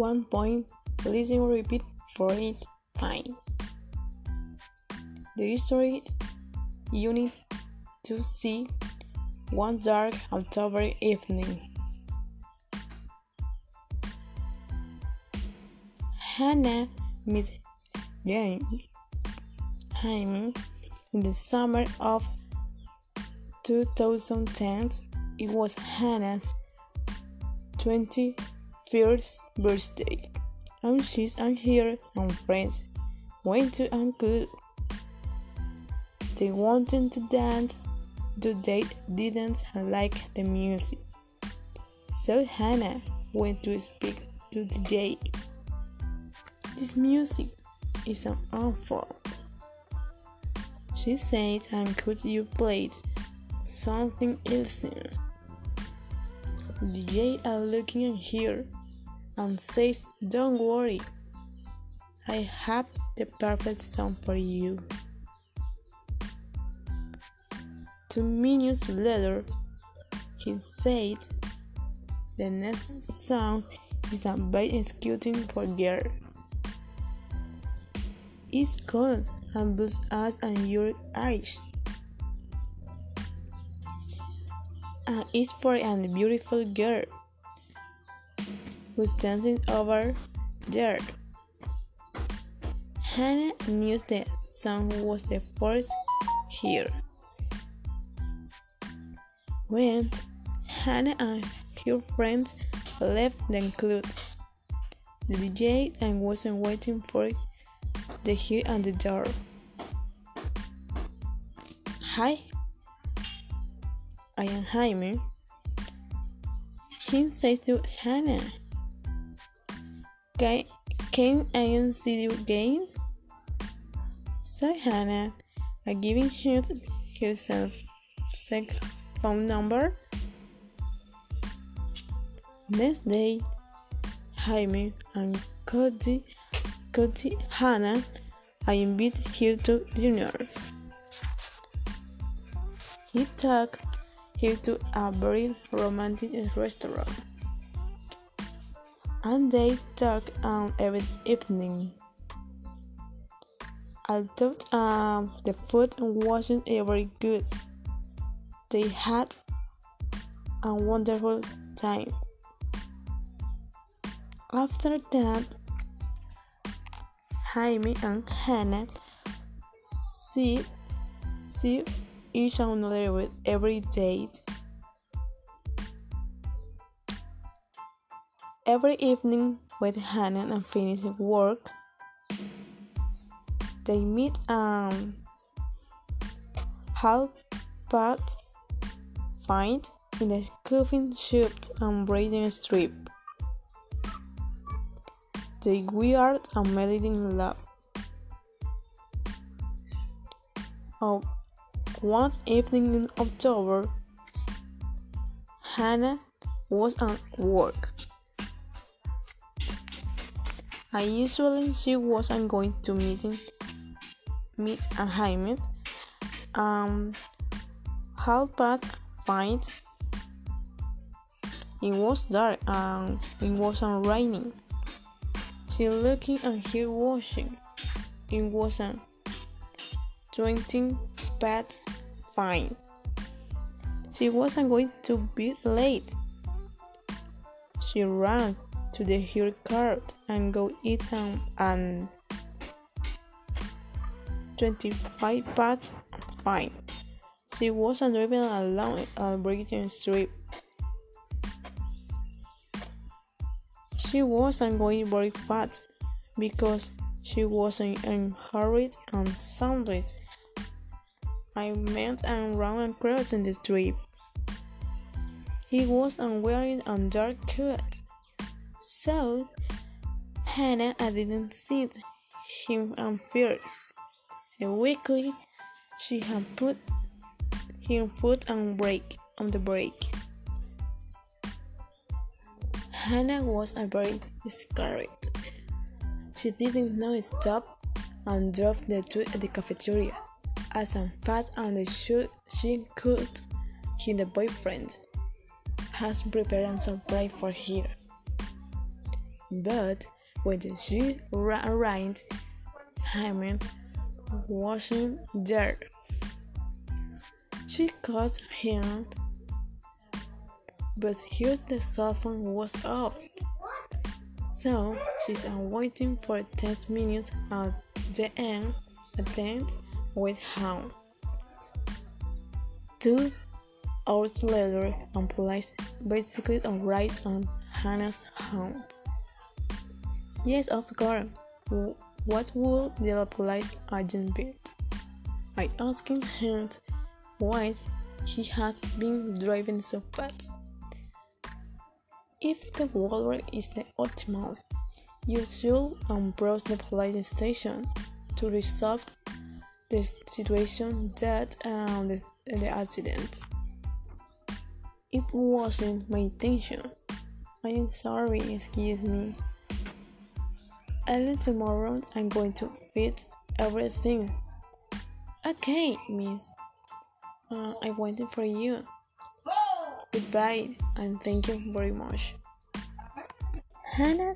one point, listen repeat for it. Fine. The story you need to see one dark October evening. Hannah met Jaime in the summer of 2010. It was Hannah's 21st birthday, and she's and her and friends went to uncle. They wanted to dance, but they didn't like the music. So Hannah went to speak to the DJ. This music is an unfold. She said, and could you play something else? The DJ are looking at her and says, Don't worry, I have the perfect song for you. Two minutes later, he said, The next song is a baby executing for girl. It's called and boosts us and your eyes. And it's for a beautiful girl who's dancing over there. Hannah knew the song was the first here. When Hannah and her friends left the club, the DJ and wasn't waiting for the here and the door. Hi, I am Jaime. He says to Hannah, Can, can I see you again? So Hannah, giving him herself cell phone number. Next day, Jaime and Cody Cody Hannah, I invite her to dinner. He took her to a very romantic restaurant. And they talk on every evening. I thought um, the food wasn't very good. They had a wonderful time. After that, Jaime and Hannah see, see each other with every date. Every evening, when Hannah and finish work, they meet and half past find in a coffin shop and braiding strip. They weird and meditating love. Oh, one evening in October, Hannah was at work. I usually she wasn't going to meeting meet a Jaime. Um, half past five. It was dark and it wasn't raining. She looking and he watching. It wasn't twenty past fine. She wasn't going to be late. She ran to the hair cart and go eat and, and 25 past fine. She wasn't driving along a Brighton Street. She wasn't going very fast because she wasn't in hurry and sounded I met and ran across the street. He was wearing a dark coat, so Hannah I didn't see him at first. And weakly, she had put him foot on brake on the brake. Hannah was a very scared. She didn't know stop and drove the two at the cafeteria as fast as she could. Her boyfriend has prepared a surprise for her. But when she arrived, Jaime wasn't there. She called him, but here the cell phone was off. So she's waiting for 10 minutes at the end, attend with him. Two hours later, and police basically arrived on Hannah's home. Yes, of course. What would the police agent be? I asked him why he had been driving so fast. If the water is the optimal, you should approach the police station to resolve the situation that um, the, the accident. It wasn't my intention. I am sorry, excuse me. Early tomorrow I'm going to fix everything. Okay, miss. Uh, I'm waiting for you. Goodbye and thank you very much. Hannah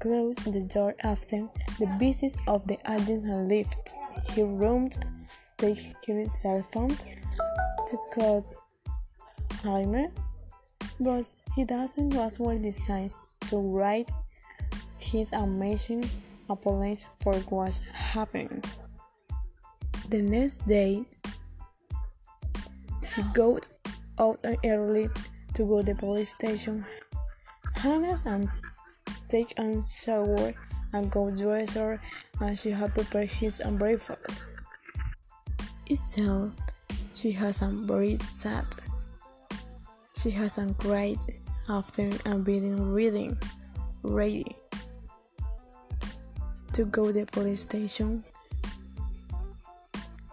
closed the door after the business of the agent had left. He roomed, take his cell phone to call Jaime, but he doesn't was well designed to write his amazing apology for what happened. The next day, she got out early to go to the police station. Hannah and take a shower and go dress her and she had prepared his breakfast. Still, she has a very sad. She has a great after and being reading, ready to go to the police station.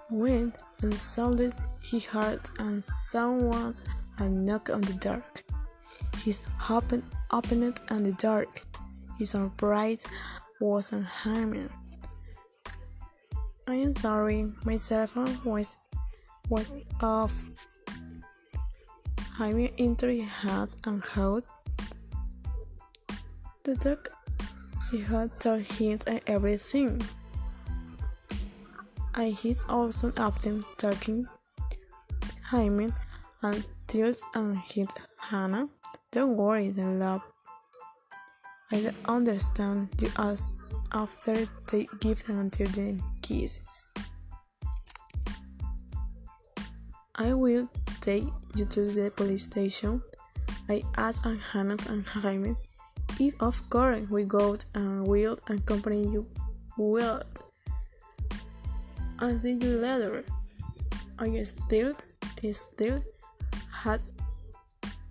Went and sounded he heard and someone a knock on the dark. His open opened it in the dark. His surprise was unharmed. I am sorry, my cell phone was was off. Jaime entered hat and house. The dog she had told him everything. I hit also often talking Jaime and tears and hit Hannah. Don't worry, the love. I understand you as after the gift until the kisses. I will take you to the police station. I asked Hannah and Jaime if of course we go and will accompany you will and see you later. I still still had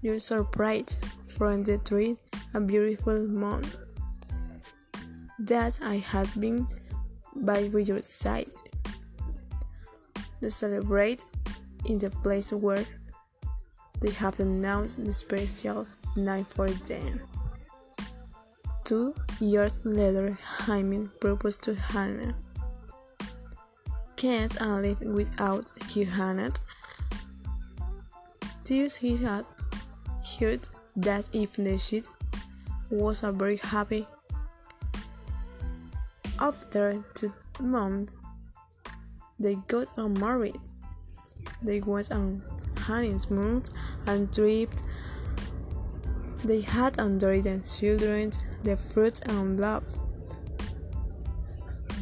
your surprise from the tree a beautiful month that I had been by your side to celebrate in the place where they have announced the special night for them. Two years later, Jaime proposed to Hannah. Can't I live without you, Hannah? This he had heard that if the sheet was a very happy. After two months, they got married. They went on honeymoon and tripped. They had enjoyed their children, the fruit and love.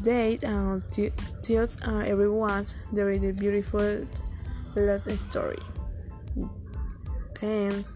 Date and uh, tells uh, everyone there is a beautiful love story. Thanks.